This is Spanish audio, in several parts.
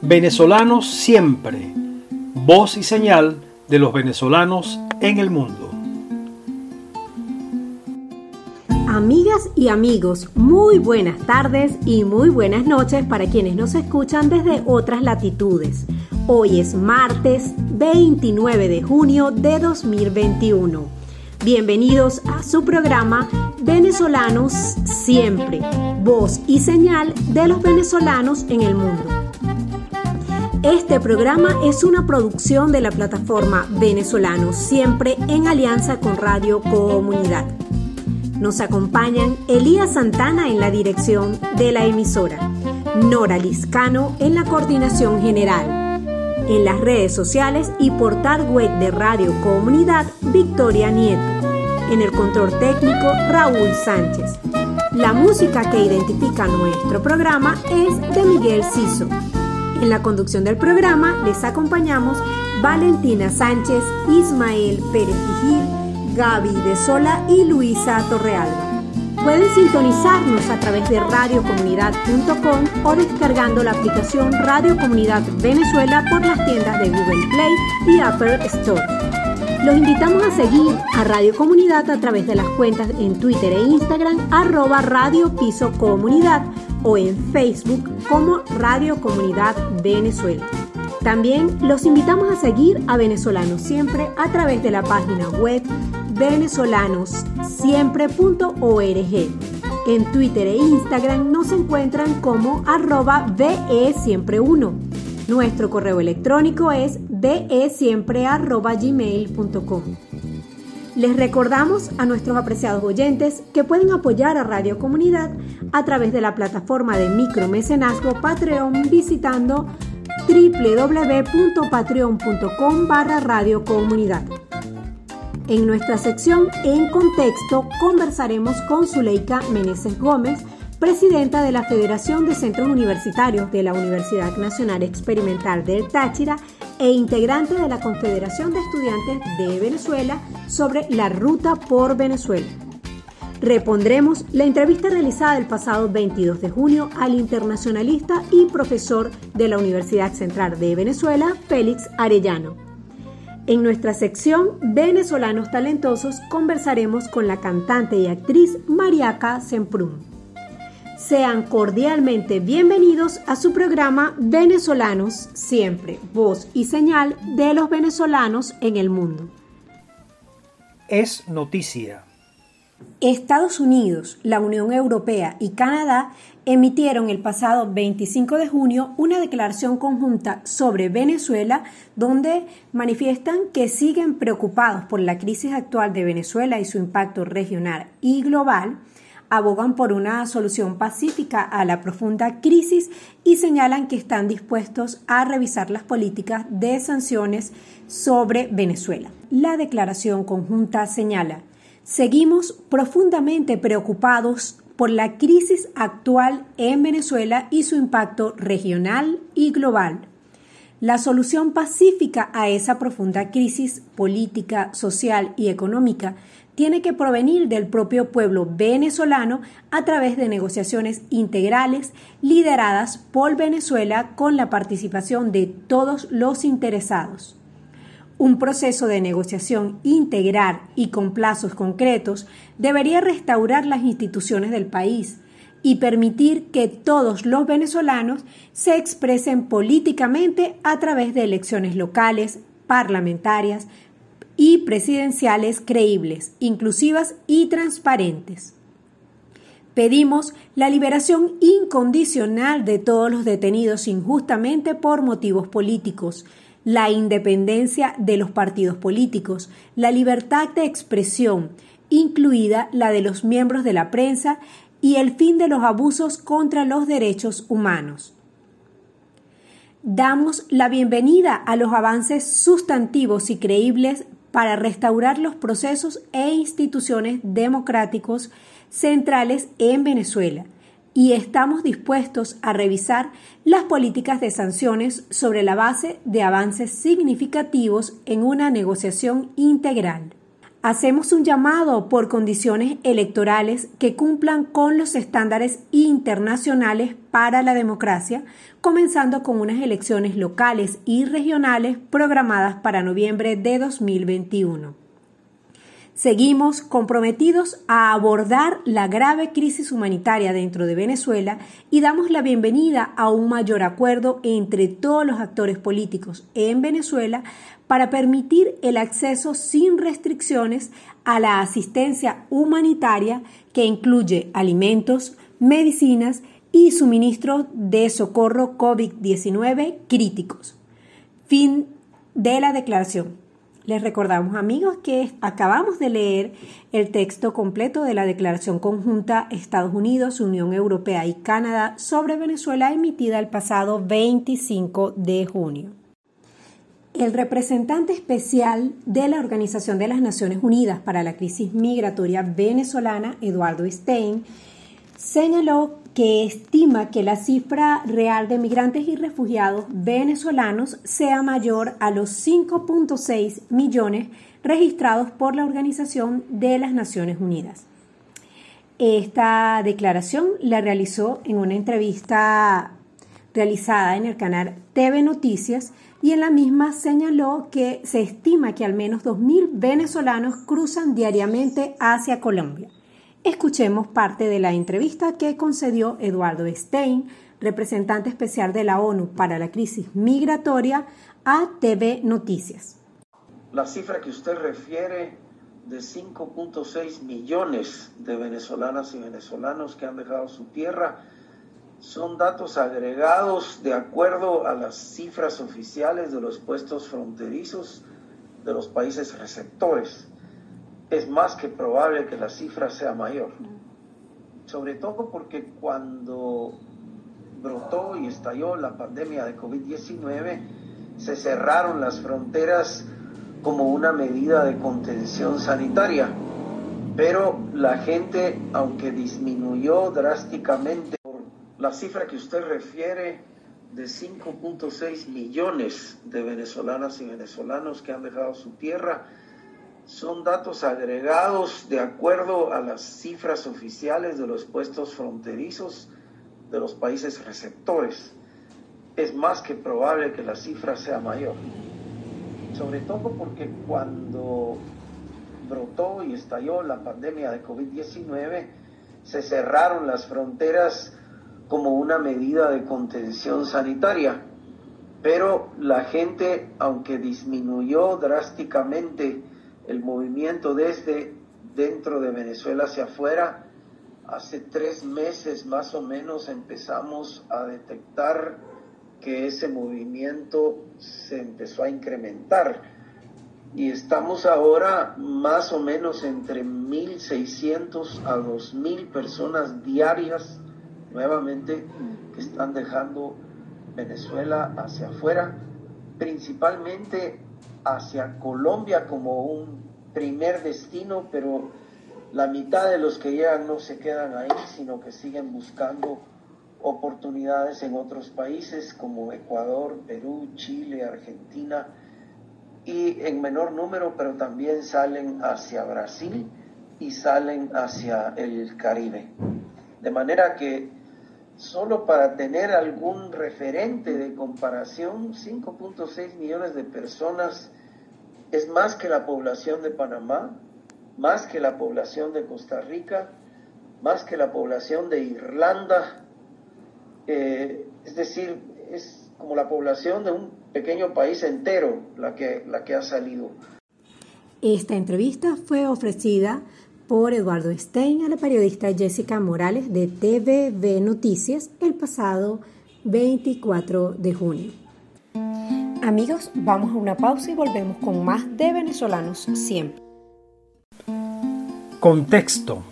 Venezolanos siempre, voz y señal de los venezolanos en el mundo. Amigas y amigos, muy buenas tardes y muy buenas noches para quienes nos escuchan desde otras latitudes. Hoy es martes 29 de junio de 2021. Bienvenidos a su programa Venezolanos Siempre, voz y señal de los venezolanos en el mundo. Este programa es una producción de la plataforma Venezolanos Siempre en alianza con Radio Comunidad. Nos acompañan Elías Santana en la dirección de la emisora, Nora Liscano en la coordinación general. En las redes sociales y portal web de Radio Comunidad, Victoria Nieto. En el control técnico, Raúl Sánchez. La música que identifica nuestro programa es de Miguel Ciso. En la conducción del programa les acompañamos Valentina Sánchez, Ismael Pérez Vigil, Gaby de Sola y Luisa Torrealba. Pueden sintonizarnos a través de radiocomunidad.com o descargando la aplicación Radio Comunidad Venezuela por las tiendas de Google Play y Apple Store. Los invitamos a seguir a Radio Comunidad a través de las cuentas en Twitter e Instagram arroba Radio Piso Comunidad o en Facebook como Radio Comunidad Venezuela. También los invitamos a seguir a Venezolanos Siempre a través de la página web venezolanossiempre.org. En Twitter e Instagram nos encuentran como arroba VE Siempre 1. Nuestro correo electrónico es vesiempre.gmail.com. Les recordamos a nuestros apreciados oyentes que pueden apoyar a Radio Comunidad a través de la plataforma de micromecenazgo Patreon visitando www.patreon.com barra. En nuestra sección En Contexto conversaremos con Zuleika Meneses Gómez, presidenta de la Federación de Centros Universitarios de la Universidad Nacional Experimental del Táchira e integrante de la Confederación de Estudiantes de Venezuela sobre la ruta por Venezuela. Repondremos la entrevista realizada el pasado 22 de junio al internacionalista y profesor de la Universidad Central de Venezuela, Félix Arellano. En nuestra sección Venezolanos Talentosos conversaremos con la cantante y actriz Mariaca Semprún. Sean cordialmente bienvenidos a su programa Venezolanos Siempre, voz y señal de los venezolanos en el mundo. Es noticia. Estados Unidos, la Unión Europea y Canadá emitieron el pasado 25 de junio una declaración conjunta sobre Venezuela donde manifiestan que siguen preocupados por la crisis actual de Venezuela y su impacto regional y global abogan por una solución pacífica a la profunda crisis y señalan que están dispuestos a revisar las políticas de sanciones sobre Venezuela. La declaración conjunta señala, seguimos profundamente preocupados por la crisis actual en Venezuela y su impacto regional y global. La solución pacífica a esa profunda crisis política, social y económica tiene que provenir del propio pueblo venezolano a través de negociaciones integrales lideradas por Venezuela con la participación de todos los interesados. Un proceso de negociación integral y con plazos concretos debería restaurar las instituciones del país y permitir que todos los venezolanos se expresen políticamente a través de elecciones locales, parlamentarias, y presidenciales creíbles, inclusivas y transparentes. Pedimos la liberación incondicional de todos los detenidos injustamente por motivos políticos, la independencia de los partidos políticos, la libertad de expresión, incluida la de los miembros de la prensa, y el fin de los abusos contra los derechos humanos. Damos la bienvenida a los avances sustantivos y creíbles para restaurar los procesos e instituciones democráticos centrales en Venezuela y estamos dispuestos a revisar las políticas de sanciones sobre la base de avances significativos en una negociación integral. Hacemos un llamado por condiciones electorales que cumplan con los estándares internacionales para la democracia, comenzando con unas elecciones locales y regionales programadas para noviembre de 2021. Seguimos comprometidos a abordar la grave crisis humanitaria dentro de Venezuela y damos la bienvenida a un mayor acuerdo entre todos los actores políticos en Venezuela para permitir el acceso sin restricciones a la asistencia humanitaria que incluye alimentos, medicinas y suministros de socorro COVID-19 críticos. Fin de la declaración. Les recordamos amigos que acabamos de leer el texto completo de la Declaración Conjunta Estados Unidos, Unión Europea y Canadá sobre Venezuela emitida el pasado 25 de junio. El representante especial de la Organización de las Naciones Unidas para la Crisis Migratoria Venezolana, Eduardo Stein, señaló que estima que la cifra real de migrantes y refugiados venezolanos sea mayor a los 5.6 millones registrados por la Organización de las Naciones Unidas. Esta declaración la realizó en una entrevista realizada en el canal TV Noticias y en la misma señaló que se estima que al menos 2.000 venezolanos cruzan diariamente hacia Colombia. Escuchemos parte de la entrevista que concedió Eduardo Stein, representante especial de la ONU para la crisis migratoria, a TV Noticias. La cifra que usted refiere de 5.6 millones de venezolanas y venezolanos que han dejado su tierra son datos agregados de acuerdo a las cifras oficiales de los puestos fronterizos de los países receptores. Es más que probable que la cifra sea mayor. Sobre todo porque cuando brotó y estalló la pandemia de COVID-19, se cerraron las fronteras como una medida de contención sanitaria. Pero la gente, aunque disminuyó drásticamente la cifra que usted refiere de 5.6 millones de venezolanas y venezolanos que han dejado su tierra son datos agregados de acuerdo a las cifras oficiales de los puestos fronterizos de los países receptores. Es más que probable que la cifra sea mayor. Sobre todo porque cuando brotó y estalló la pandemia de COVID-19, se cerraron las fronteras como una medida de contención sanitaria. Pero la gente, aunque disminuyó drásticamente el movimiento desde dentro de Venezuela hacia afuera, hace tres meses más o menos empezamos a detectar que ese movimiento se empezó a incrementar. Y estamos ahora más o menos entre 1.600 a 2.000 personas diarias nuevamente que están dejando Venezuela hacia afuera, principalmente hacia Colombia como un primer destino, pero la mitad de los que llegan no se quedan ahí, sino que siguen buscando oportunidades en otros países como Ecuador, Perú, Chile, Argentina y en menor número, pero también salen hacia Brasil y salen hacia el Caribe. De manera que solo para tener algún referente de comparación, 5.6 millones de personas es más que la población de Panamá, más que la población de Costa Rica, más que la población de Irlanda, eh, es decir, es como la población de un pequeño país entero la que, la que ha salido. Esta entrevista fue ofrecida por Eduardo Stein a la periodista Jessica Morales de TVV Noticias el pasado 24 de junio. Amigos, vamos a una pausa y volvemos con más de venezolanos siempre. Contexto.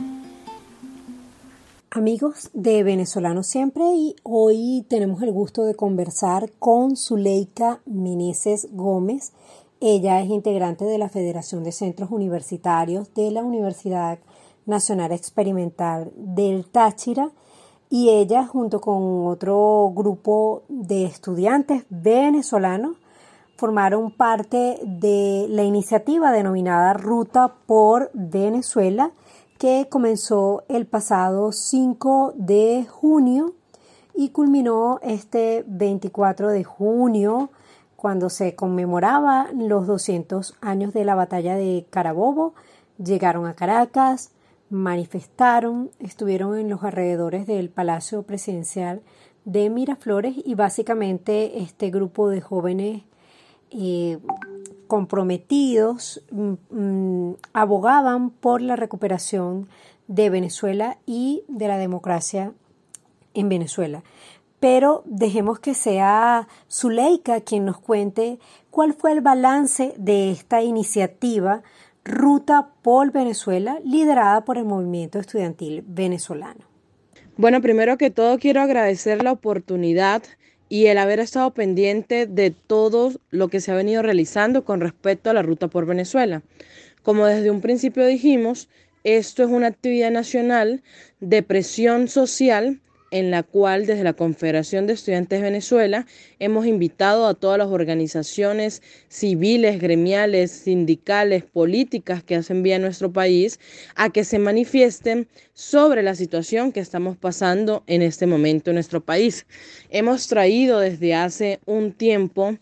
Amigos de Venezolanos Siempre y hoy tenemos el gusto de conversar con Zuleika Meneses Gómez, ella es integrante de la Federación de Centros Universitarios de la Universidad Nacional Experimental del Táchira y ella junto con otro grupo de estudiantes venezolanos formaron parte de la iniciativa denominada Ruta por Venezuela, que comenzó el pasado 5 de junio y culminó este 24 de junio cuando se conmemoraba los 200 años de la batalla de Carabobo. Llegaron a Caracas, manifestaron, estuvieron en los alrededores del Palacio Presidencial de Miraflores y básicamente este grupo de jóvenes eh, comprometidos mm, mm, abogaban por la recuperación de Venezuela y de la democracia en Venezuela. Pero dejemos que sea Zuleika quien nos cuente cuál fue el balance de esta iniciativa Ruta por Venezuela, liderada por el movimiento estudiantil venezolano. Bueno, primero que todo quiero agradecer la oportunidad y el haber estado pendiente de todo lo que se ha venido realizando con respecto a la Ruta por Venezuela. Como desde un principio dijimos, esto es una actividad nacional de presión social en la cual desde la Confederación de Estudiantes de Venezuela hemos invitado a todas las organizaciones civiles, gremiales, sindicales, políticas que hacen vía a nuestro país a que se manifiesten sobre la situación que estamos pasando en este momento en nuestro país. Hemos traído desde hace un tiempo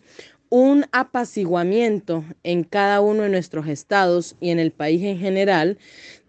un apaciguamiento en cada uno de nuestros estados y en el país en general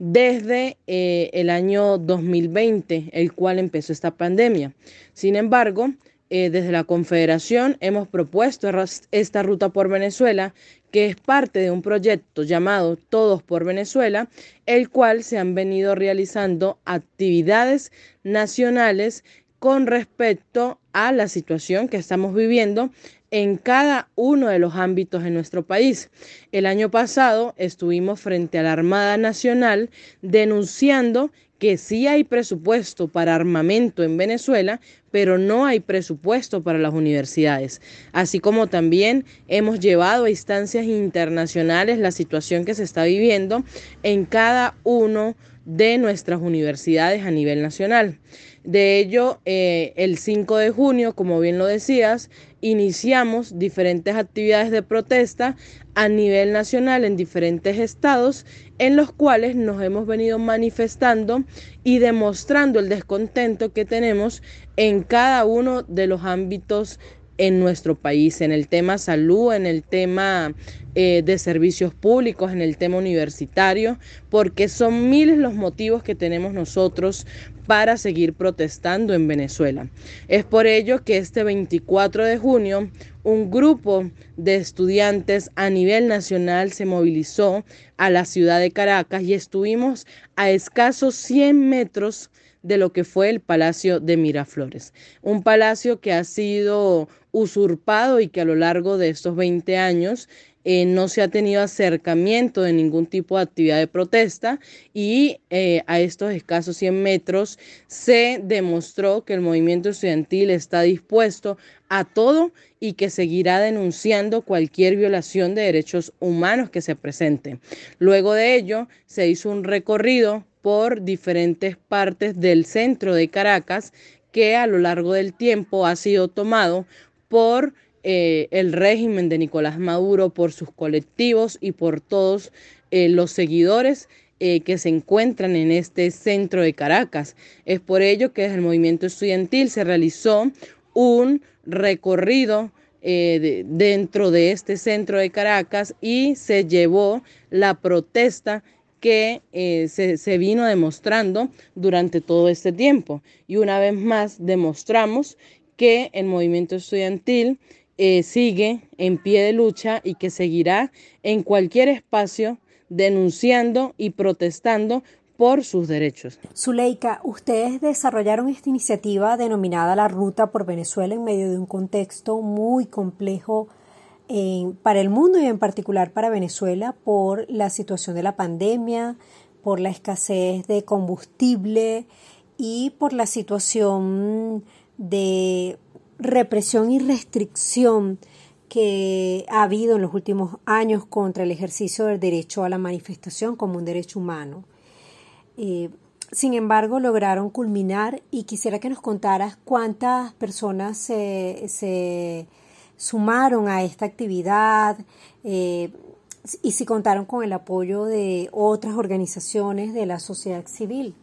desde eh, el año 2020, el cual empezó esta pandemia. Sin embargo, eh, desde la Confederación hemos propuesto esta ruta por Venezuela, que es parte de un proyecto llamado Todos por Venezuela, el cual se han venido realizando actividades nacionales con respecto a la situación que estamos viviendo en cada uno de los ámbitos de nuestro país. El año pasado estuvimos frente a la Armada Nacional denunciando que sí hay presupuesto para armamento en Venezuela, pero no hay presupuesto para las universidades. Así como también hemos llevado a instancias internacionales la situación que se está viviendo en cada uno de nuestras universidades a nivel nacional. De ello, eh, el 5 de junio, como bien lo decías, iniciamos diferentes actividades de protesta a nivel nacional en diferentes estados en los cuales nos hemos venido manifestando y demostrando el descontento que tenemos en cada uno de los ámbitos en nuestro país, en el tema salud, en el tema eh, de servicios públicos, en el tema universitario, porque son miles los motivos que tenemos nosotros para seguir protestando en Venezuela. Es por ello que este 24 de junio un grupo de estudiantes a nivel nacional se movilizó a la ciudad de Caracas y estuvimos a escasos 100 metros de lo que fue el Palacio de Miraflores. Un palacio que ha sido usurpado y que a lo largo de estos 20 años eh, no se ha tenido acercamiento de ningún tipo de actividad de protesta y eh, a estos escasos 100 metros se demostró que el movimiento estudiantil está dispuesto a todo y que seguirá denunciando cualquier violación de derechos humanos que se presente. Luego de ello, se hizo un recorrido por diferentes partes del centro de Caracas que a lo largo del tiempo ha sido tomado por eh, el régimen de Nicolás Maduro, por sus colectivos y por todos eh, los seguidores eh, que se encuentran en este centro de Caracas. Es por ello que desde el movimiento estudiantil se realizó un recorrido dentro de este centro de Caracas y se llevó la protesta que se, se, vino demostrando durante todo este tiempo. Y una vez más demostramos que el movimiento estudiantil eh, sigue en pie de lucha y que seguirá en cualquier espacio denunciando y protestando por sus derechos. Zuleika, ustedes desarrollaron esta iniciativa denominada la Ruta por Venezuela en medio de un contexto muy complejo para el mundo y en particular para Venezuela por la situación de la pandemia, por la escasez de combustible y por la situación de represión y restricción que ha habido en los últimos años contra el ejercicio del derecho a la manifestación como un derecho humano. Eh, sin embargo, lograron culminar y quisiera que nos contaras cuántas personas se, sumaron a esta actividad eh, y si contaron con el apoyo de otras organizaciones de la sociedad civil.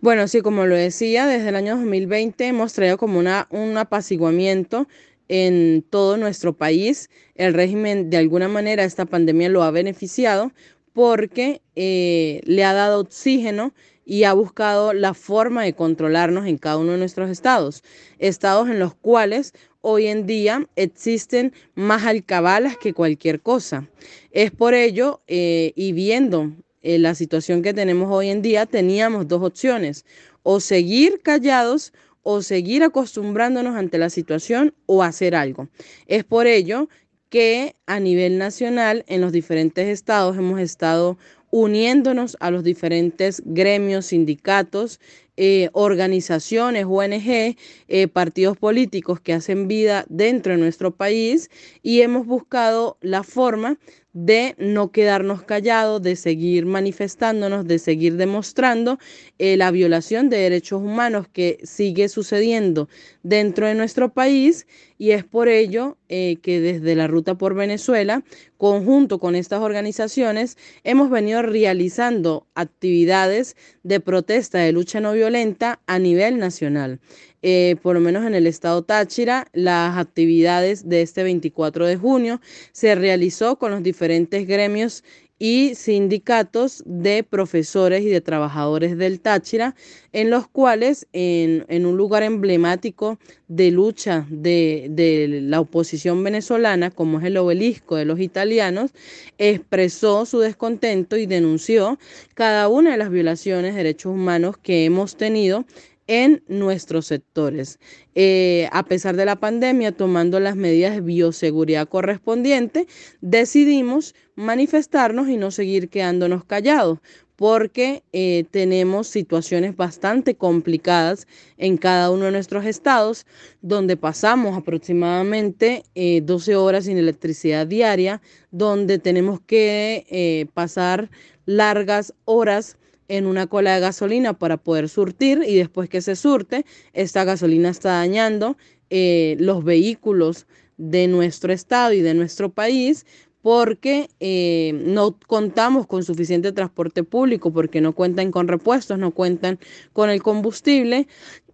Bueno, sí, como lo decía, desde el año 2020 hemos traído como una, un apaciguamiento en todo nuestro país. El régimen, de alguna manera, esta pandemia lo ha beneficiado porque eh, le ha dado oxígeno y ha buscado la forma de controlarnos en cada uno de nuestros estados. Estados en los cuales hoy en día existen más alcabalas que cualquier cosa. Es por ello, eh, y viendo eh, la situación que tenemos hoy en día, teníamos dos opciones, o seguir callados o seguir acostumbrándonos ante la situación o hacer algo. Es por ello que a nivel nacional en los diferentes estados hemos estado uniéndonos a los diferentes gremios, sindicatos, eh, organizaciones, ONG, eh, partidos políticos que hacen vida dentro de nuestro país y hemos buscado la forma de no quedarnos callados, de seguir manifestándonos, de seguir demostrando eh, la violación de derechos humanos que sigue sucediendo dentro de nuestro país y es por ello eh, que desde la Ruta por Venezuela, conjunto con estas organizaciones, hemos venido realizando actividades de protesta de lucha no violenta a nivel nacional. Eh, por lo menos en el estado Táchira, las actividades de este 24 de junio se realizó con los diferentes gremios y sindicatos de profesores y de trabajadores del Táchira, en los cuales en, un lugar emblemático de lucha de, de, la oposición venezolana, como es el obelisco de los italianos, expresó su descontento y denunció cada una de las violaciones de derechos humanos que hemos tenido en nuestros sectores. Eh, a pesar de la pandemia, tomando las medidas de bioseguridad correspondientes, decidimos manifestarnos y no seguir quedándonos callados porque eh, tenemos situaciones bastante complicadas en cada uno de nuestros estados, donde pasamos aproximadamente 12 eh, horas sin electricidad diaria, donde tenemos que pasar largas horas en una cola de gasolina para poder surtir y después que se surte, esta gasolina está dañando eh, los vehículos de nuestro estado y de nuestro país porque eh, no contamos con suficiente transporte público, porque no cuentan con repuestos, no cuentan con el combustible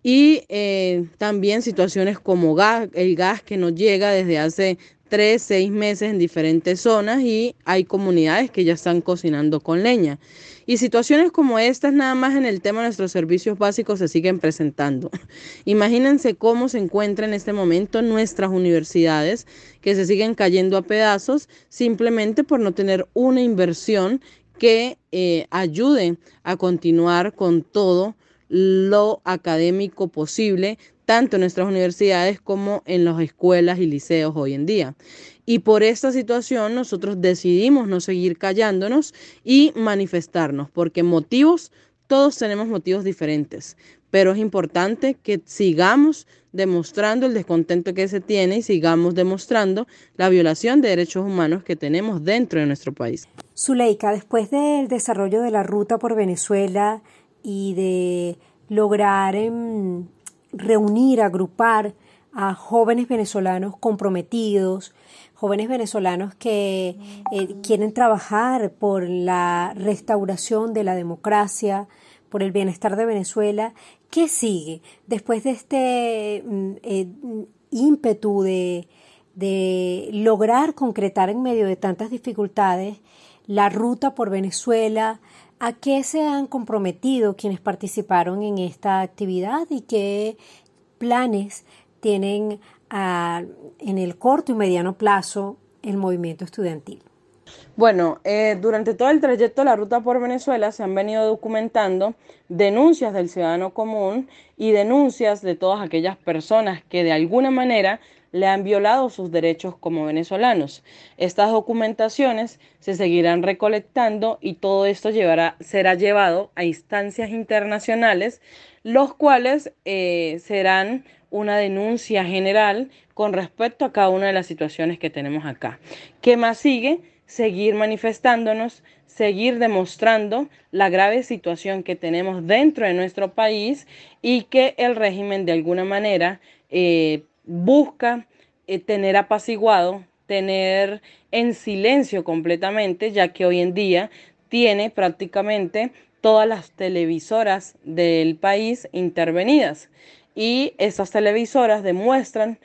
y eh, también situaciones como gas, el gas que nos llega desde hace tres, seis meses en diferentes zonas y hay comunidades que ya están cocinando con leña. Y situaciones como estas, nada más en el tema de nuestros servicios básicos, se siguen presentando. Imagínense cómo se encuentran en este momento nuestras universidades, que se siguen cayendo a pedazos simplemente por no tener una inversión que eh, ayude a continuar con todo lo académico posible, tanto en nuestras universidades como en las escuelas y liceos hoy en día. Y por esta situación nosotros decidimos no seguir callándonos y manifestarnos, porque motivos, todos tenemos motivos diferentes, pero es importante que sigamos demostrando el descontento que se tiene y sigamos demostrando la violación de derechos humanos que tenemos dentro de nuestro país. Zuleika, después del desarrollo de la ruta por Venezuela y de lograr em, reunir, agrupar a jóvenes venezolanos comprometidos, jóvenes venezolanos que eh, quieren trabajar por la restauración de la democracia, por el bienestar de Venezuela. ¿Qué sigue después de este mm, eh, ímpetu de, de lograr concretar en medio de tantas dificultades la ruta por Venezuela? ¿A qué se han comprometido quienes participaron en esta actividad y qué planes tienen en el corto y mediano plazo el movimiento estudiantil? Bueno, eh, durante todo el trayecto de la ruta por Venezuela se han venido documentando denuncias del ciudadano común y denuncias de todas aquellas personas que de alguna manera le han violado sus derechos como venezolanos. Estas documentaciones se seguirán recolectando y todo esto llevará, será llevado a instancias internacionales, los cuales eh, serán una denuncia general con respecto a cada una de las situaciones que tenemos acá. ¿Qué más sigue? Seguir manifestándonos, seguir demostrando la grave situación que tenemos dentro de nuestro país y que el régimen de alguna manera eh, busca eh, tener apaciguado, tener en silencio completamente, ya que hoy en día tiene prácticamente todas las televisoras del país intervenidas. Y esas televisoras demuestran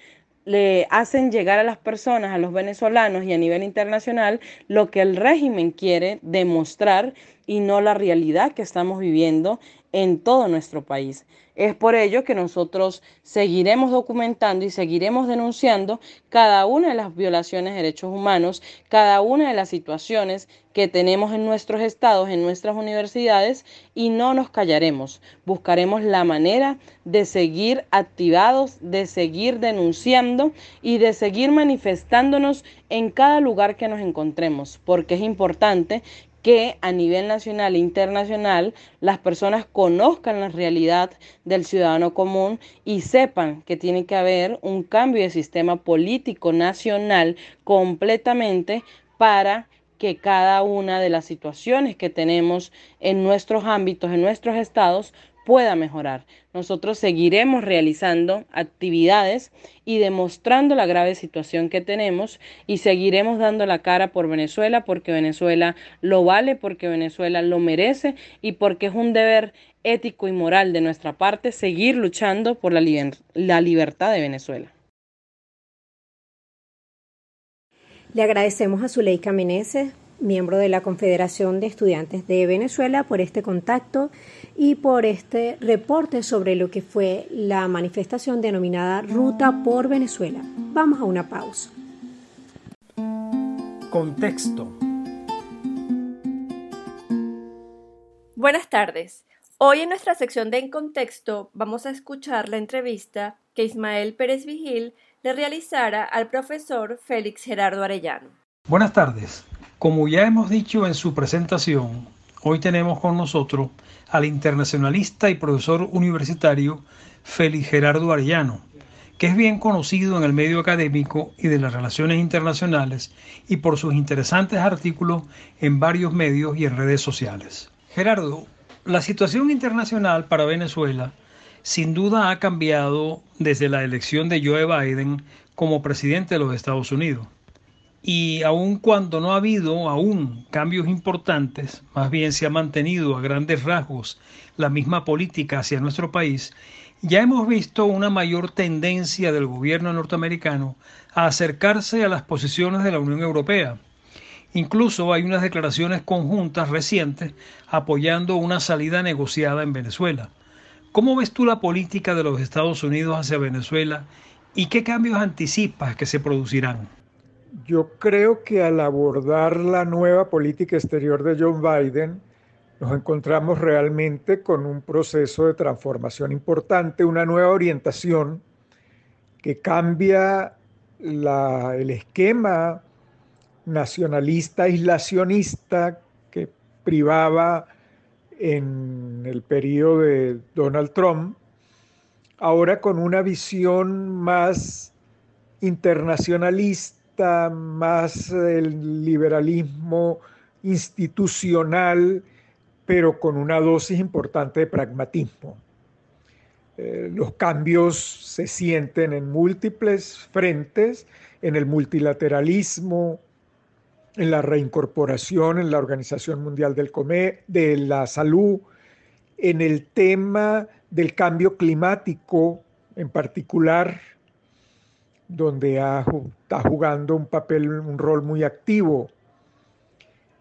le hacen llegar a las personas, a los venezolanos y a nivel internacional, lo que el régimen quiere demostrar y no la realidad que estamos viviendo en todo nuestro país. Es por ello que nosotros seguiremos documentando y seguiremos denunciando cada una de las violaciones de derechos humanos, cada una de las situaciones que tenemos en nuestros estados, en nuestras universidades y no nos callaremos. Buscaremos la manera de seguir activados, de seguir denunciando y de seguir manifestándonos en cada lugar que nos encontremos, porque es importante que a nivel nacional e internacional las personas conozcan la realidad del ciudadano común y sepan que tiene que haber un cambio de sistema político nacional completamente para que cada una de las situaciones que tenemos en nuestros ámbitos, en nuestros estados, pueda mejorar. Nosotros seguiremos realizando actividades y demostrando la grave situación que tenemos y seguiremos dando la cara por Venezuela porque Venezuela lo vale, porque Venezuela lo merece y porque es un deber ético y moral de nuestra parte seguir luchando por la, la libertad de Venezuela. Le agradecemos a Zuleika Meneses miembro de la Confederación de Estudiantes de Venezuela, por este contacto y por este reporte sobre lo que fue la manifestación denominada Ruta por Venezuela. Vamos a una pausa. Contexto. Buenas tardes. Hoy en nuestra sección de En Contexto vamos a escuchar la entrevista que Ismael Pérez Vigil le realizara al profesor Félix Gerardo Arellano. Buenas tardes. Como ya hemos dicho en su presentación, hoy tenemos con nosotros al internacionalista y profesor universitario Félix Gerardo Arellano, que es bien conocido en el medio académico y de las relaciones internacionales y por sus interesantes artículos en varios medios y en redes sociales. Gerardo, la situación internacional para Venezuela sin duda ha cambiado desde la elección de Joe Biden como presidente de los Estados Unidos. Y aun cuando no ha habido aún cambios importantes, más bien se ha mantenido a grandes rasgos la misma política hacia nuestro país, ya hemos visto una mayor tendencia del gobierno norteamericano a acercarse a las posiciones de la Unión Europea. Incluso hay unas declaraciones conjuntas recientes apoyando una salida negociada en Venezuela. ¿Cómo ves tú la política de los Estados Unidos hacia Venezuela y qué cambios anticipas que se producirán? Yo creo que al abordar la nueva política exterior de John Biden, nos encontramos realmente con un proceso de transformación importante, una nueva orientación que cambia el esquema nacionalista, aislacionista que privaba en el periodo de Donald Trump, ahora con una visión más internacionalista más el liberalismo institucional, pero con una dosis importante de pragmatismo. Eh, los cambios se sienten en múltiples frentes, en el multilateralismo, en la reincorporación en la Organización Mundial del Comer, de la Salud, en el tema del cambio climático en particular, donde está jugando un papel, un rol muy activo.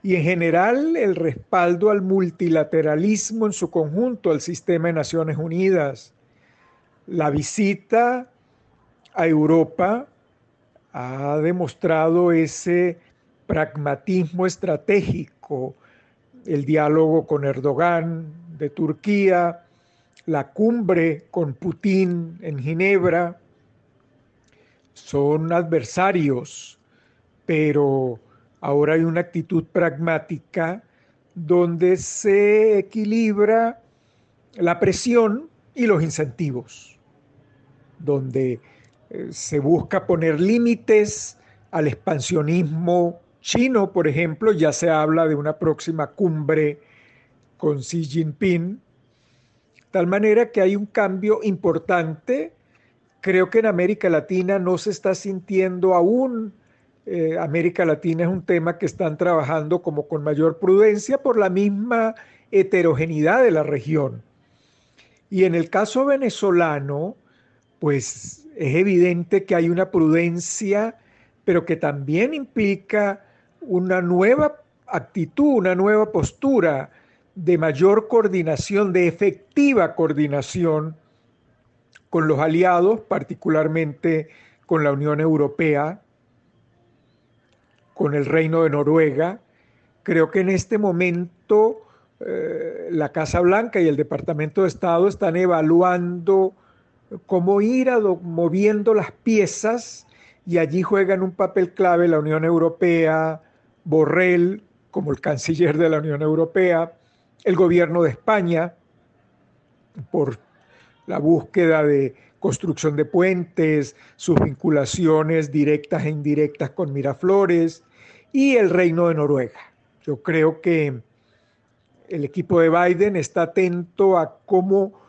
Y en general el respaldo al multilateralismo en su conjunto, al sistema de Naciones Unidas. La visita a Europa ha demostrado ese pragmatismo estratégico, el diálogo con Erdogan de Turquía, la cumbre con Putin en Ginebra, son adversarios, pero ahora hay una actitud pragmática donde se equilibra la presión y los incentivos, donde eh, se busca poner límites al expansionismo chino, por ejemplo, ya se habla de una próxima cumbre con Xi Jinping, tal manera que hay un cambio importante creo que en América Latina no se está sintiendo aún. Eh, América Latina es un tema que están trabajando como con mayor prudencia por la misma heterogeneidad de la región. Y en el caso venezolano, pues es evidente que hay una prudencia, pero que también implica una nueva actitud, una nueva postura de mayor coordinación, de efectiva coordinación con los aliados, particularmente con la Unión Europea, con el Reino de Noruega. Creo que en este momento eh, la Casa Blanca y el Departamento de Estado están evaluando cómo ir moviendo las piezas y allí juegan un papel clave la Unión Europea, Borrell como el canciller de la Unión Europea, el gobierno de España por la búsqueda de construcción de puentes, sus vinculaciones directas e indirectas con Miraflores y el Reino de Noruega. Yo creo que el equipo de Biden está atento a cómo,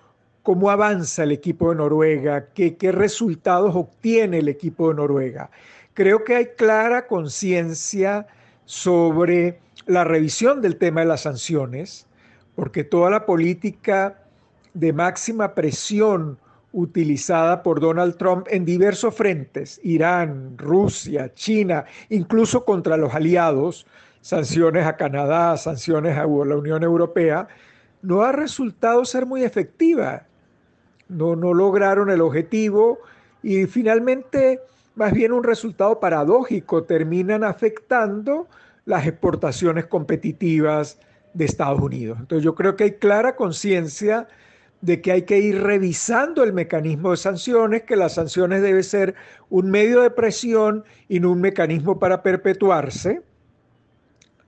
cómo avanza el equipo de Noruega, qué, qué resultados obtiene el equipo de Noruega. Creo que hay clara conciencia sobre la revisión del tema de las sanciones, porque toda la política de máxima presión utilizada por Donald Trump en diversos frentes, Irán, Rusia, China, incluso contra los aliados, sanciones a Canadá, sanciones a la Unión Europea, no ha resultado ser muy efectiva. No, no lograron el objetivo y finalmente, más bien un resultado paradójico, terminan afectando las exportaciones competitivas de Estados Unidos. Entonces yo creo que hay clara conciencia de que hay que ir revisando el mecanismo de sanciones, que las sanciones deben ser un medio de presión y no un mecanismo para perpetuarse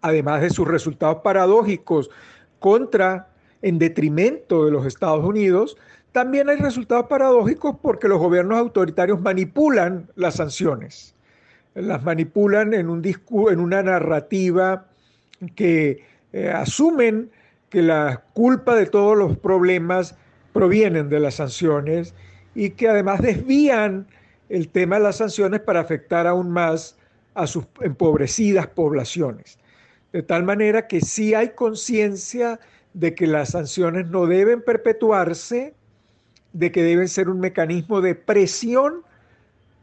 además de sus resultados paradójicos contra, en detrimento de los Estados Unidos, también hay resultados paradójicos porque los gobiernos autoritarios manipulan las sanciones. Las manipulan en, un en una narrativa que eh, asumen que la culpa de todos los problemas provienen de las sanciones y que además desvían el tema de las sanciones para afectar aún más a sus empobrecidas poblaciones. De tal manera que sí hay conciencia de que las sanciones no deben perpetuarse, de que deben ser un mecanismo de presión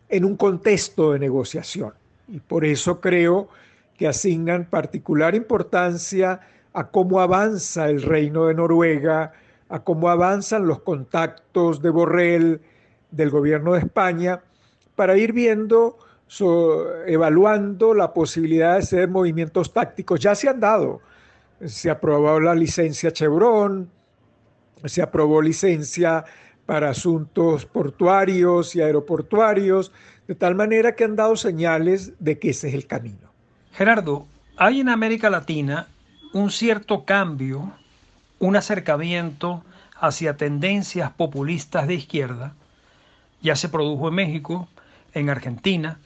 en un contexto de negociación. Y por eso creo que asignan particular importancia a cómo avanza el reino de Noruega, a cómo avanzan los contactos de Borrell, del gobierno de España, para ir viendo evaluando la posibilidad de hacer movimientos tácticos. Ya se han dado. Se aprobó la licencia Chevron, se aprobó licencia para asuntos portuarios y aeroportuarios, de tal manera que han dado señales de que ese es el camino. Gerardo, hay en América Latina un cierto cambio, un acercamiento hacia tendencias populistas de izquierda. Ya se produjo en México, en Argentina,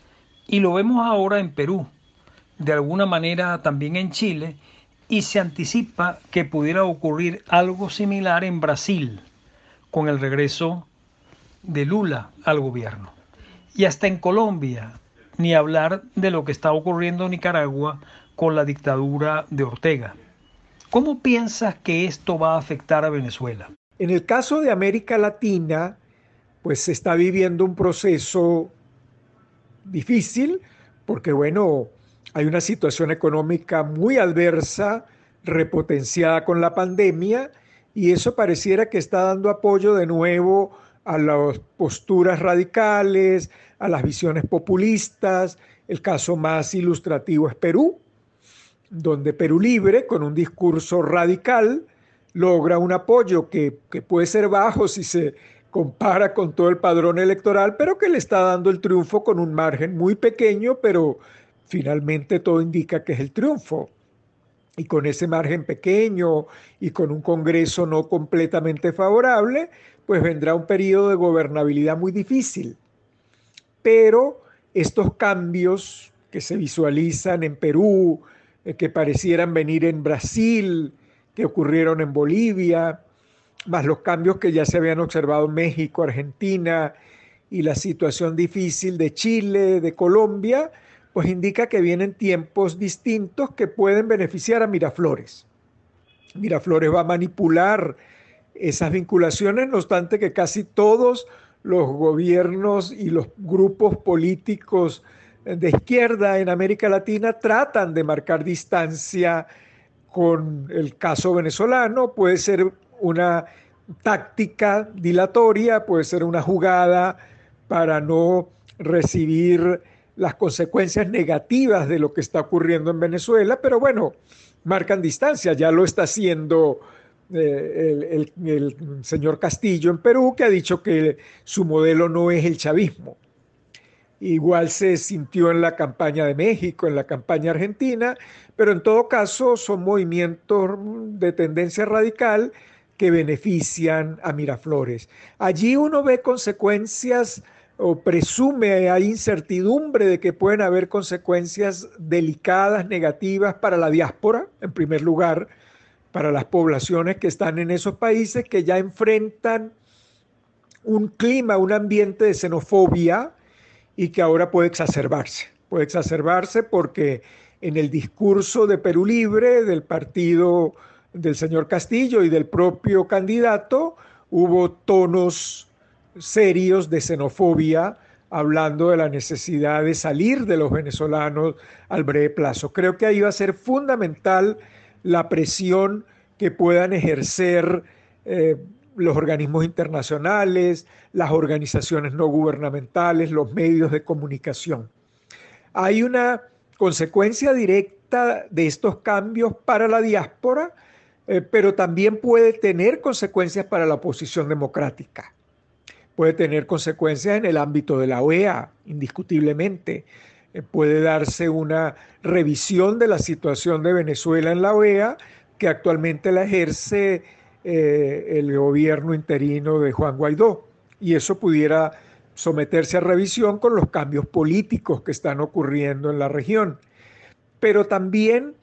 y lo vemos ahora en Perú, de alguna manera también en Chile, y se anticipa que pudiera ocurrir algo similar en Brasil con el regreso de Lula al gobierno. Y hasta en Colombia, ni hablar de lo que está ocurriendo en Nicaragua con la dictadura de Ortega. ¿Cómo piensas que esto va a afectar a Venezuela? En el caso de América Latina, pues se está viviendo un proceso difícil porque, bueno, hay una situación económica muy adversa, repotenciada con la pandemia, y eso pareciera que está dando apoyo de nuevo a las posturas radicales, a las visiones populistas. El caso más ilustrativo es Perú, donde Perú Libre, con un discurso radical, logra un apoyo que, puede ser bajo si se compara con todo el padrón electoral, pero que le está dando el triunfo con un margen muy pequeño, pero finalmente todo indica que es el triunfo. Y con ese margen pequeño y con un Congreso no completamente favorable, pues vendrá un periodo de gobernabilidad muy difícil. Pero estos cambios que se visualizan en Perú, que parecieran venir en Brasil, que ocurrieron en Bolivia, más los cambios que ya se habían observado en México, Argentina y la situación difícil de Chile, de Colombia, pues indica que vienen tiempos distintos que pueden beneficiar a Miraflores. Miraflores va a manipular esas vinculaciones, no obstante que casi todos los gobiernos y los grupos políticos de izquierda en América Latina tratan de marcar distancia con el caso venezolano, puede ser una táctica dilatoria, puede ser una jugada para no recibir las consecuencias negativas de lo que está ocurriendo en Venezuela, pero bueno, marcan distancia, ya lo está haciendo eh, el, señor Castillo en Perú, que ha dicho que su modelo no es el chavismo. Igual se sintió en la campaña de México, en la campaña argentina, pero en todo caso son movimientos de tendencia radical que benefician a Miraflores. Allí uno ve consecuencias o presume, hay incertidumbre de que pueden haber consecuencias delicadas, negativas para la diáspora, en primer lugar, para las poblaciones que están en esos países que ya enfrentan un clima, un ambiente de xenofobia y que ahora puede exacerbarse. Puede exacerbarse porque en el discurso de Perú Libre, del partido del señor Castillo y del propio candidato, hubo tonos serios de xenofobia, hablando de la necesidad de salir de los venezolanos al breve plazo. Creo que ahí va a ser fundamental la presión que puedan ejercer eh, los organismos internacionales, las organizaciones no gubernamentales, los medios de comunicación. Hay una consecuencia directa de estos cambios para la diáspora, eh, pero también puede tener consecuencias para la oposición democrática puede tener consecuencias en el ámbito de la OEA, indiscutiblemente. Eh, puede darse una revisión de la situación de Venezuela en la OEA, que actualmente la ejerce eh, el gobierno interino de Juan Guaidó. Y eso pudiera someterse a revisión con los cambios políticos que están ocurriendo en la región. Pero también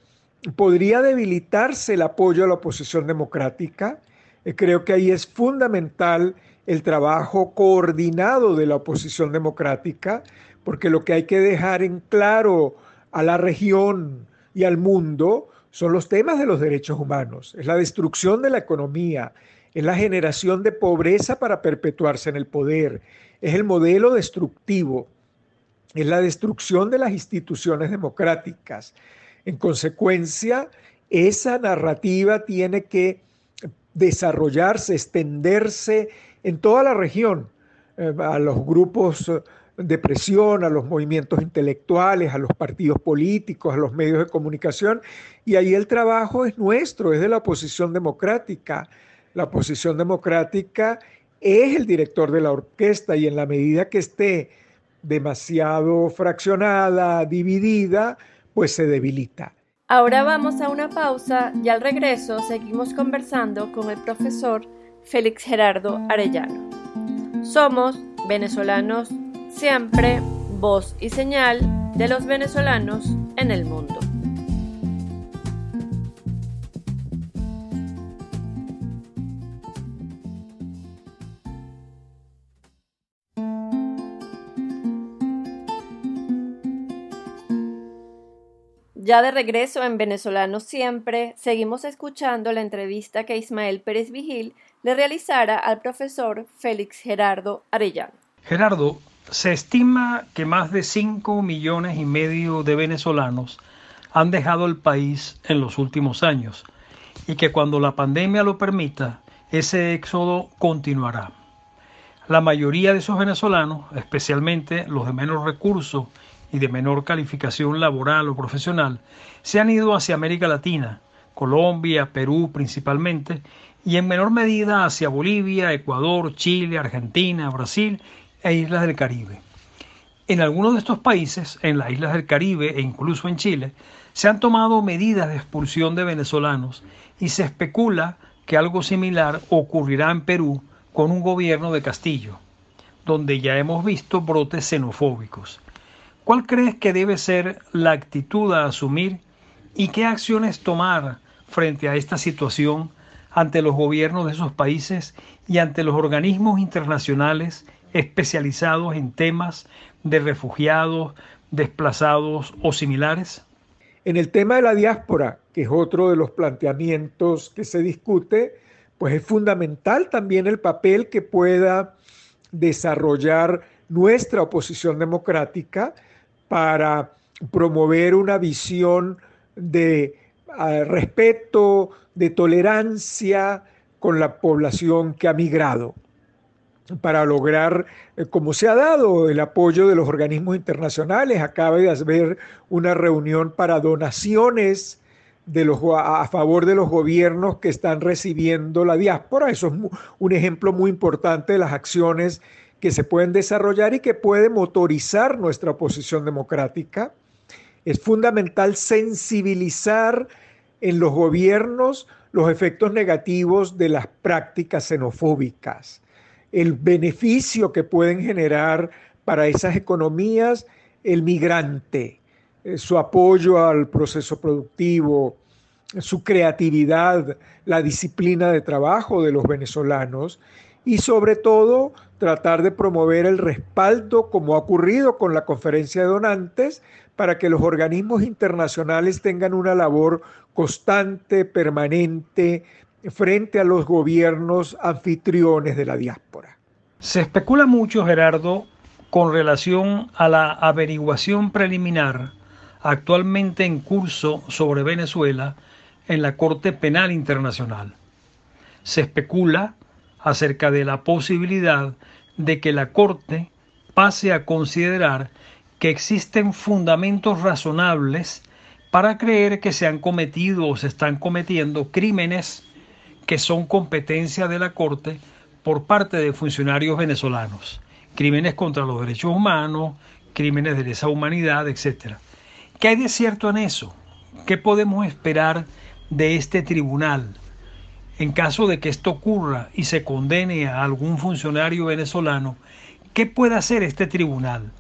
podría debilitarse el apoyo a la oposición democrática. Eh, creo que ahí es fundamental el trabajo coordinado de la oposición democrática, porque lo que hay que dejar en claro a la región y al mundo son los temas de los derechos humanos, es la destrucción de la economía, es la generación de pobreza para perpetuarse en el poder, es el modelo destructivo, es la destrucción de las instituciones democráticas. En consecuencia, esa narrativa tiene que desarrollarse, extenderse en toda la región, eh, a los grupos de presión, a los movimientos intelectuales, a los partidos políticos, a los medios de comunicación. Y ahí el trabajo es nuestro, es de la oposición democrática. La oposición democrática es el director de la orquesta y en la medida que esté demasiado fraccionada, dividida, pues se debilita. Ahora vamos a una pausa y al regreso seguimos conversando con el profesor Félix Gerardo Arellano. Somos venezolanos siempre, voz y señal de los venezolanos en el mundo. Ya de regreso en Venezolanos Siempre, seguimos escuchando la entrevista que Ismael Pérez Vigil le realizara al profesor Félix Gerardo Arellano. Gerardo, se estima que más de 5 millones y medio de venezolanos han dejado el país en los últimos años y que cuando la pandemia lo permita, ese éxodo continuará. La mayoría de esos venezolanos, especialmente los de menos recursos y de menor calificación laboral o profesional se han ido hacia América Latina, Colombia, Perú principalmente, y en menor medida hacia Bolivia, Ecuador, Chile, Argentina, Brasil e islas del Caribe. En algunos de estos países, en las islas del Caribe e incluso en Chile, se han tomado medidas de expulsión de venezolanos y se especula que algo similar ocurrirá en Perú con un gobierno de Castillo, donde ya hemos visto brotes xenofóbicos. ¿Cuál crees que debe ser la actitud a asumir y qué acciones tomar frente a esta situación ante los gobiernos de esos países y ante los organismos internacionales especializados en temas de refugiados, desplazados o similares? En el tema de la diáspora, que es otro de los planteamientos que se discute, pues es fundamental también el papel que pueda desarrollar nuestra oposición democrática para promover una visión de ah, respeto, de tolerancia con la población que ha migrado para lograr, eh, como se ha dado, el apoyo de los organismos internacionales. Acaba de haber una reunión para donaciones a favor de los gobiernos que están recibiendo la diáspora. Eso es un ejemplo muy importante de las acciones que se pueden desarrollar y que puede motorizar nuestra oposición democrática. Es fundamental sensibilizar en los gobiernos los efectos negativos de las prácticas xenofóbicas, el beneficio que pueden generar para esas economías el migrante, eh, su apoyo al proceso productivo, su creatividad, la disciplina de trabajo de los venezolanos y sobre todo tratar de promover el respaldo, como ha ocurrido con la conferencia de donantes, para que los organismos internacionales tengan una labor constante, permanente, frente a los gobiernos anfitriones de la diáspora. Se especula mucho, Gerardo, con relación a la averiguación preliminar actualmente en curso sobre Venezuela en la Corte Penal Internacional. Se especula acerca de la posibilidad de que la Corte pase a considerar que existen fundamentos razonables para creer que se han cometido o se están cometiendo crímenes que son competencia de la Corte por parte de funcionarios venezolanos, crímenes contra los derechos humanos, crímenes de lesa humanidad, etc. ¿Qué hay de cierto en eso? ¿Qué podemos esperar de este tribunal? En caso de que esto ocurra y se condene a algún funcionario venezolano, ¿qué puede hacer este tribunal?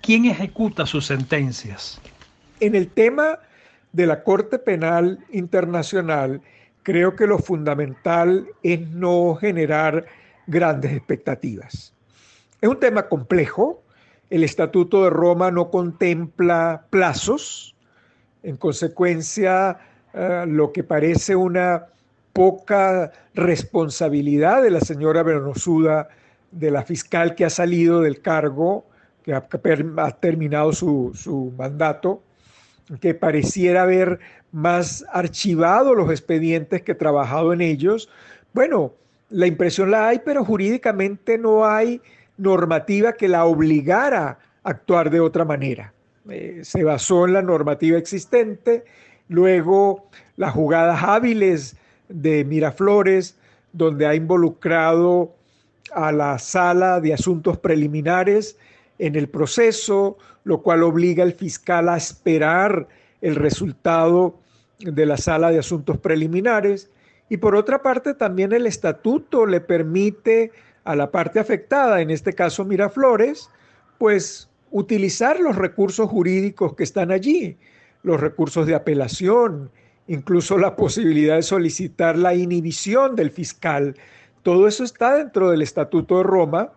¿Quién ejecuta sus sentencias? En el tema de la Corte Penal Internacional, creo que lo fundamental es no generar grandes expectativas. Es un tema complejo. El Estatuto de Roma no contempla plazos. En consecuencia, eh, lo que parece una poca responsabilidad de la señora Bernosuda, de la fiscal que ha salido del cargo, que ha, terminado su, su mandato, que pareciera haber más archivado los expedientes que trabajado en ellos. Bueno, la impresión la hay, pero jurídicamente no hay normativa que la obligara a actuar de otra manera. Eh, se basó en la normativa existente, luego las jugadas hábiles de Miraflores, donde ha involucrado a la sala de asuntos preliminares en el proceso, lo cual obliga al fiscal a esperar el resultado de la sala de asuntos preliminares. Y por otra parte, también el estatuto le permite a la parte afectada, en este caso Miraflores, pues utilizar los recursos jurídicos que están allí, los recursos de apelación, incluso la posibilidad de solicitar la inhibición del fiscal. Todo eso está dentro del Estatuto de Roma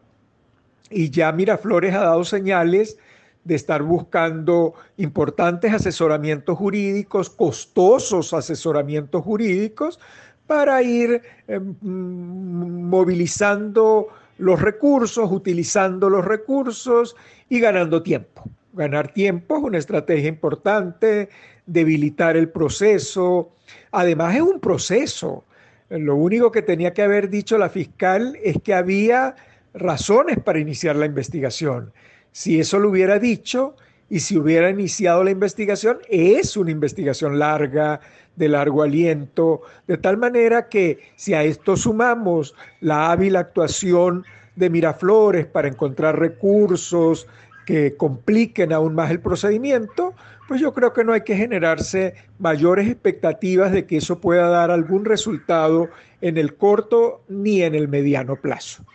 y ya Miraflores ha dado señales de estar buscando importantes asesoramientos jurídicos, costosos asesoramientos jurídicos, para ir em, movilizando los recursos, utilizando los recursos y ganando tiempo. Ganar tiempo es una estrategia importante, debilitar el proceso. Además es un proceso. Lo único que tenía que haber dicho la fiscal es que había razones para iniciar la investigación. Si eso lo hubiera dicho y si hubiera iniciado la investigación, es una investigación larga, de largo aliento, de tal manera que si a esto sumamos la hábil actuación de Miraflores para encontrar recursos que compliquen aún más el procedimiento, pues yo creo que no hay que generarse mayores expectativas de que eso pueda dar algún resultado en el corto ni en el mediano plazo.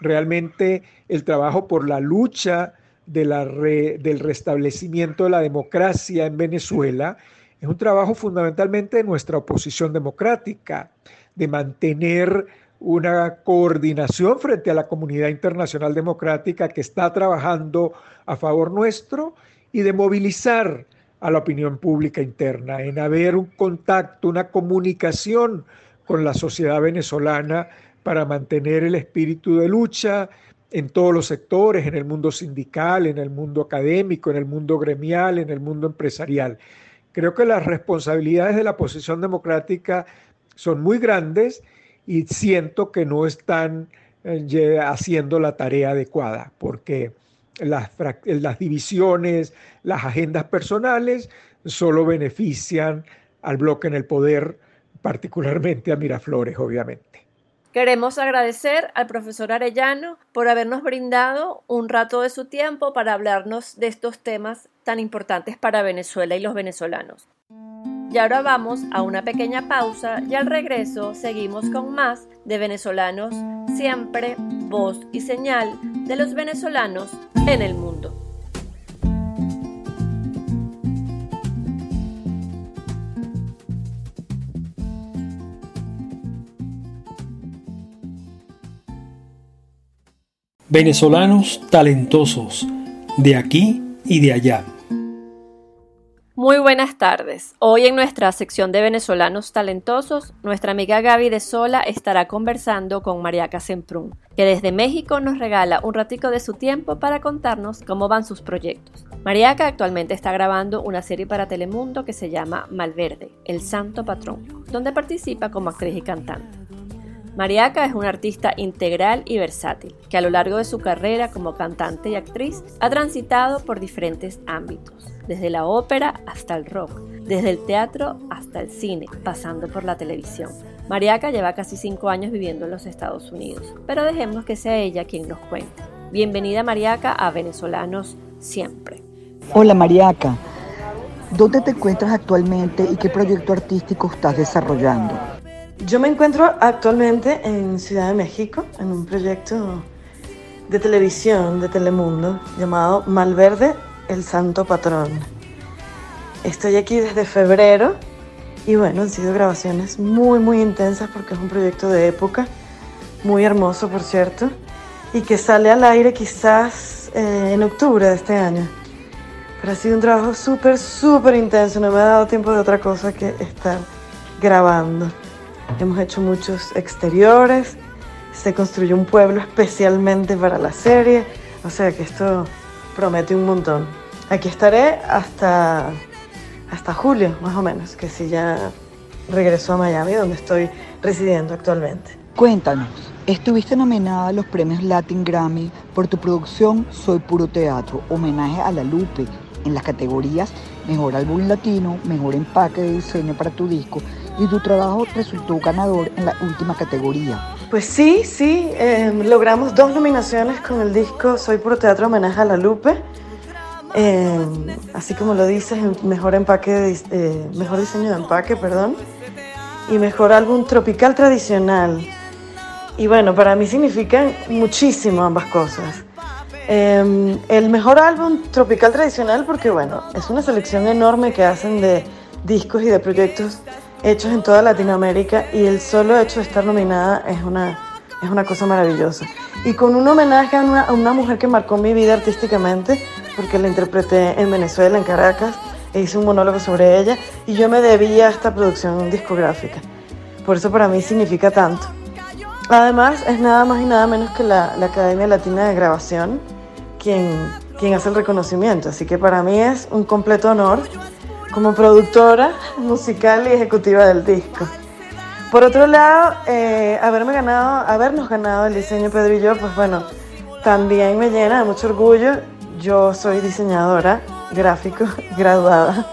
Realmente el trabajo por la lucha del restablecimiento de la democracia en Venezuela es un trabajo fundamentalmente de nuestra oposición democrática, de mantener una coordinación frente a la comunidad internacional democrática que está trabajando a favor nuestro y de movilizar a la opinión pública interna, en haber un contacto, una comunicación con la sociedad venezolana para mantener el espíritu de lucha en todos los sectores, en el mundo sindical, en el mundo académico, en el mundo gremial, en el mundo empresarial. Creo que las responsabilidades de la posición democrática son muy grandes y siento que no están eh, haciendo la tarea adecuada, porque las, las divisiones, las agendas personales solo benefician al bloque en el poder, particularmente a Miraflores, obviamente. Queremos agradecer al profesor Arellano por habernos brindado un rato de su tiempo para hablarnos de estos temas tan importantes para Venezuela y los venezolanos. Y ahora vamos a una pequeña pausa y al regreso seguimos con más de venezolanos siempre, voz y señal de los venezolanos en el mundo. Venezolanos talentosos de aquí y de allá. Muy buenas tardes. Hoy en nuestra sección de venezolanos talentosos, nuestra amiga Gaby de Sola estará conversando con Mariaca Semprún, que desde México nos regala un ratico de su tiempo para contarnos cómo van sus proyectos. Mariaca actualmente está grabando una serie para Telemundo que se llama Malverde, el santo patrón, donde participa como actriz y cantante. Mariaca es una artista integral y versátil, que a lo largo de su carrera como cantante y actriz ha transitado por diferentes ámbitos, desde la ópera hasta el rock, desde el teatro hasta el cine, pasando por la televisión. Mariaca lleva casi cinco años viviendo en los Estados Unidos, pero dejemos que sea ella quien nos cuente. Bienvenida Mariaca a Venezolanos Siempre. Hola Mariaca, ¿dónde te encuentras actualmente y qué proyecto artístico estás desarrollando? Yo me encuentro actualmente en Ciudad de México, en un proyecto de televisión de Telemundo llamado Malverde, el Santo Patrón. Estoy aquí desde febrero y bueno, han sido grabaciones muy, muy intensas porque es un proyecto de época, muy hermoso por cierto, y que sale al aire quizás eh, en octubre de este año. Pero ha sido un trabajo súper, súper intenso, no me ha dado tiempo de otra cosa que estar grabando. Hemos hecho muchos exteriores, se construyó un pueblo especialmente para la serie, o sea que esto promete un montón. Aquí estaré hasta, hasta julio, más o menos, que si ya regreso a Miami, donde estoy residiendo actualmente. Cuéntanos, estuviste nominada a los premios Latin Grammy por tu producción Soy Puro Teatro, homenaje a la Lupe, en las categorías Mejor Álbum Latino, Mejor Empaque de Diseño para tu disco y tu trabajo resultó ganador en la última categoría. Pues sí, sí, em, logramos dos nominaciones con el disco Soy Puro Teatro Homenaje a la Lupe. Em, así como lo dices, mejor empaque, eh, mejor diseño de empaque, perdón, y mejor álbum tropical tradicional. Y bueno, para mí significan muchísimo ambas cosas. Em, el mejor álbum tropical tradicional porque bueno, es una selección enorme que hacen de discos y de proyectos hechos en toda Latinoamérica y el solo hecho de estar nominada es una, es una cosa maravillosa. Y con un homenaje a una, a una mujer que marcó mi vida artísticamente, porque la interpreté en Venezuela, en Caracas, e hice un monólogo sobre ella y yo me debía a esta producción discográfica. Por eso para mí significa tanto. Además, es nada más y nada menos que la, la Academia Latina de Grabación quien, quien hace el reconocimiento. Así que para mí es un completo honor como productora musical y ejecutiva del disco. Por otro lado, eh, haberme ganado, habernos ganado el diseño Pedro y yo, pues bueno, también me llena de mucho orgullo. Yo soy diseñadora gráfico graduada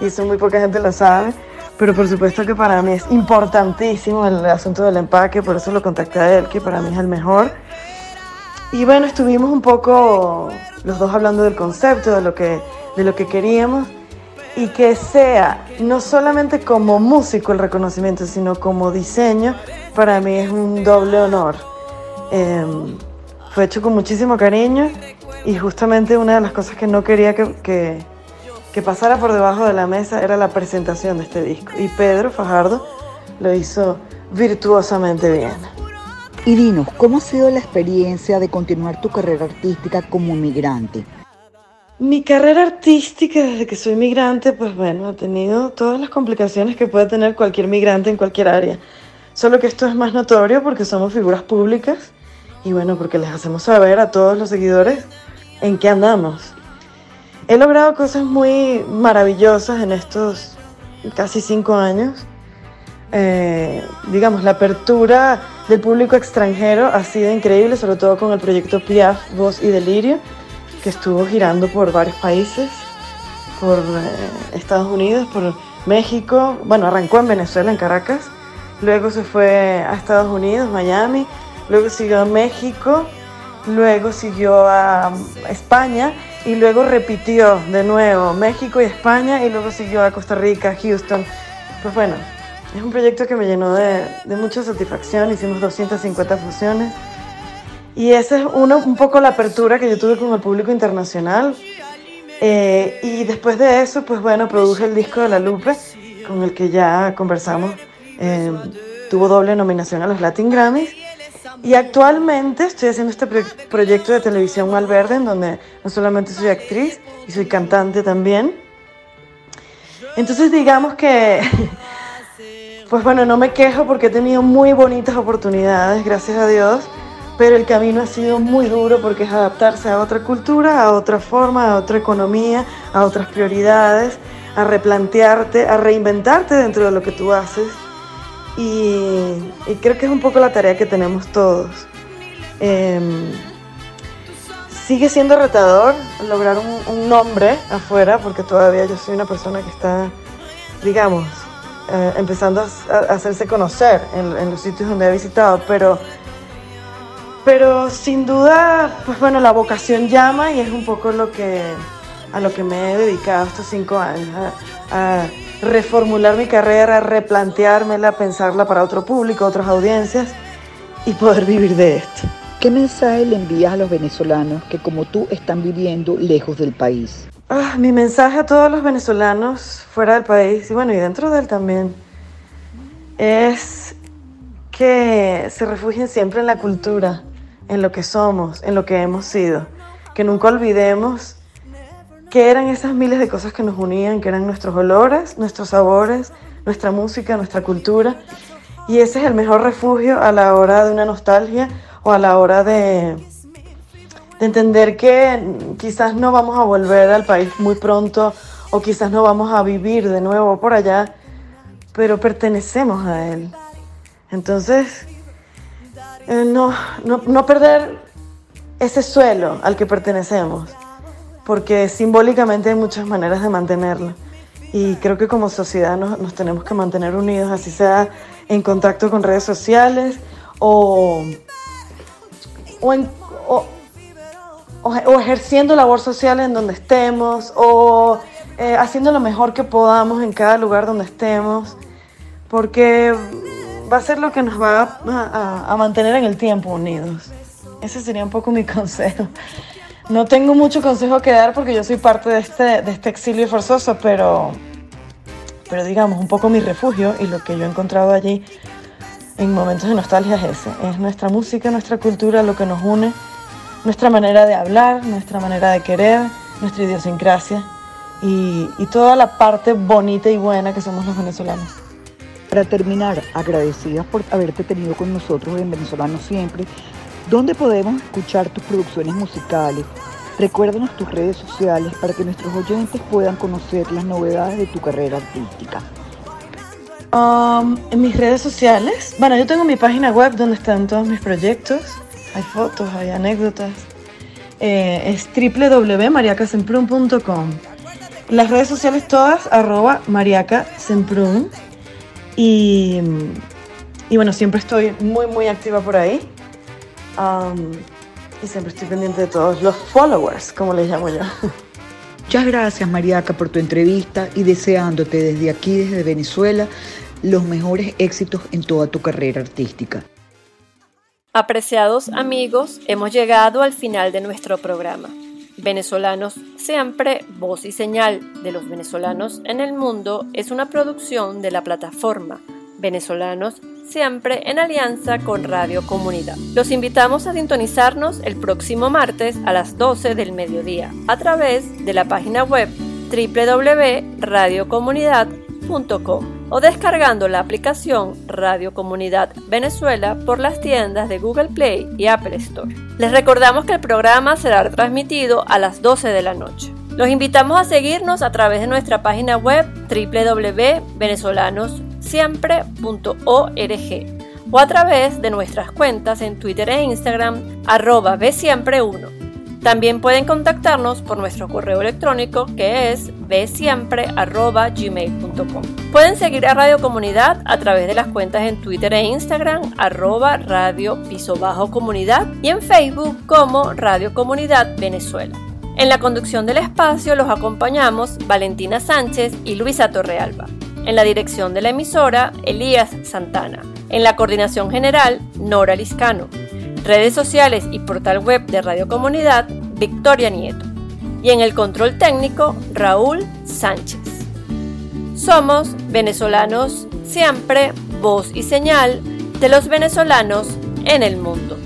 y eso muy poca gente lo sabe, pero por supuesto que para mí es importantísimo el asunto del empaque, por eso lo contacté a él, que para mí es el mejor. Y bueno, estuvimos un poco los dos hablando del concepto, de lo que, de lo que queríamos y que sea no solamente como músico el reconocimiento, sino como diseño, para mí es un doble honor. Em, fue hecho con muchísimo cariño y justamente una de las cosas que no quería que, que, que pasara por debajo de la mesa era la presentación de este disco. Y Pedro Fajardo lo hizo virtuosamente bien. Y dinos, ¿cómo ha sido la experiencia de continuar tu carrera artística como inmigrante? Mi carrera artística desde que soy migrante, pues bueno, ha tenido todas las complicaciones que puede tener cualquier migrante en cualquier área. Solo que esto es más notorio porque somos figuras públicas y bueno, porque les hacemos saber a todos los seguidores en qué andamos. He logrado cosas muy maravillosas en estos casi cinco años. Eh, digamos, la apertura del público extranjero ha sido increíble, sobre todo con el proyecto Piaf, Voz y Delirio que estuvo girando por varios países, por eh, Estados Unidos, por México, bueno, arrancó en Venezuela, en Caracas, luego se fue a Estados Unidos, Miami, luego siguió a México, luego siguió a España y luego repitió de nuevo México y España y luego siguió a Costa Rica, Houston. Pues bueno, es un proyecto que me llenó de, de mucha satisfacción, hicimos 250 fusiones y esa es un poco la apertura que yo tuve con el público internacional. Eh, y después de eso, pues bueno, produje el disco de La Lupe, con el que ya conversamos. Eh, tuvo doble nominación a los Latin Grammys. Y actualmente estoy haciendo este proyecto de televisión Malverde, en donde no solamente soy actriz, y soy cantante también. Entonces digamos que, pues bueno, no me quejo porque he tenido muy bonitas oportunidades, gracias a Dios pero el camino ha sido muy duro porque es adaptarse a otra cultura, a otra forma, a otra economía, a otras prioridades, a replantearte, a reinventarte dentro de lo que tú haces. Y, creo que es un poco la tarea que tenemos todos. Em, sigue siendo retador lograr un, nombre afuera, porque todavía yo soy una persona que está, digamos, eh, empezando a, hacerse conocer en, en los sitios donde he visitado, pero pero sin duda, pues bueno, la vocación llama y es un poco lo que, a lo que me he dedicado estos cinco años, a, reformular mi carrera, a replanteármela, pensarla para otro público, otras audiencias y poder vivir de esto. ¿Qué mensaje le envías a los venezolanos que como tú están viviendo lejos del país? Ah, mi mensaje a todos los venezolanos fuera del país y bueno, y dentro de él también, es que se refugien siempre en la cultura, en lo que somos, en lo que hemos sido. Que nunca olvidemos que eran esas miles de cosas que nos unían, que eran nuestros olores, nuestros sabores, nuestra música, nuestra cultura. Y ese es el mejor refugio a la hora de una nostalgia o a la hora de, de entender que quizás no vamos a volver al país muy pronto o quizás no vamos a vivir de nuevo por allá, pero pertenecemos a él. Entonces, eh, no, no, perder ese suelo al que pertenecemos, porque simbólicamente hay muchas maneras de mantenerlo. Y creo que como sociedad nos, tenemos que mantener unidos, así sea en contacto con redes sociales o, o, ejerciendo labor social en donde estemos o eh, haciendo lo mejor que podamos en cada lugar donde estemos, porque va a ser lo que nos va a, mantener en el tiempo unidos. Ese sería un poco mi consejo. No tengo mucho consejo que dar porque yo soy parte de este, este exilio forzoso, pero, pero digamos, un poco mi refugio y lo que yo he encontrado allí en momentos de nostalgia es ese. Es nuestra música, nuestra cultura, lo que nos une, nuestra manera de hablar, nuestra manera de querer, nuestra idiosincrasia y, y toda la parte bonita y buena que somos los venezolanos. Para terminar, agradecidas por haberte tenido con nosotros en Venezolano Siempre, ¿dónde podemos escuchar tus producciones musicales? Recuérdanos tus redes sociales para que nuestros oyentes puedan conocer las novedades de tu carrera artística. Um, en mis redes sociales, bueno, yo tengo mi página web donde están todos mis proyectos, hay fotos, hay anécdotas. Eh, es www.mariacasemprum.com. Las redes sociales todas, arroba mariacasemprum. Y, y bueno, siempre estoy muy, muy activa por ahí. y siempre estoy pendiente de todos los followers, como les llamo yo. Muchas gracias, Mariaca, por tu entrevista y deseándote desde aquí, desde Venezuela, los mejores éxitos en toda tu carrera artística. Apreciados amigos, hemos llegado al final de nuestro programa. Venezolanos Siempre, Voz y Señal de los venezolanos en el mundo es una producción de la plataforma Venezolanos siempre en alianza con Radio Comunidad. Los invitamos a sintonizarnos el próximo martes a las 12 del mediodía a través de la página web www.radiocomunidad.com o descargando la aplicación Radio Comunidad Venezuela por las tiendas de Google Play y Apple Store. Les recordamos que el programa será transmitido a las 12 de la noche. Los invitamos a seguirnos a través de nuestra página web www.venezolanossiempre.org o a través de nuestras cuentas en Twitter e Instagram arroba bsiempre1. También pueden contactarnos por nuestro correo electrónico que es bsiempre.gmail.com. Pueden seguir a Radio Comunidad a través de las cuentas en Twitter e Instagram arroba radio piso bajo comunidad y en Facebook como Radio Comunidad Venezuela. En la conducción del espacio los acompañamos Valentina Sánchez y Luisa Torrealba. En la dirección de la emisora, Elías Santana. En la coordinación general, Nora Liscano. Redes sociales y portal web de Radio Comunidad, Victoria Nieto. Y en el control técnico, Raúl Sánchez. Somos venezolanos siempre, voz y señal de los venezolanos en el mundo.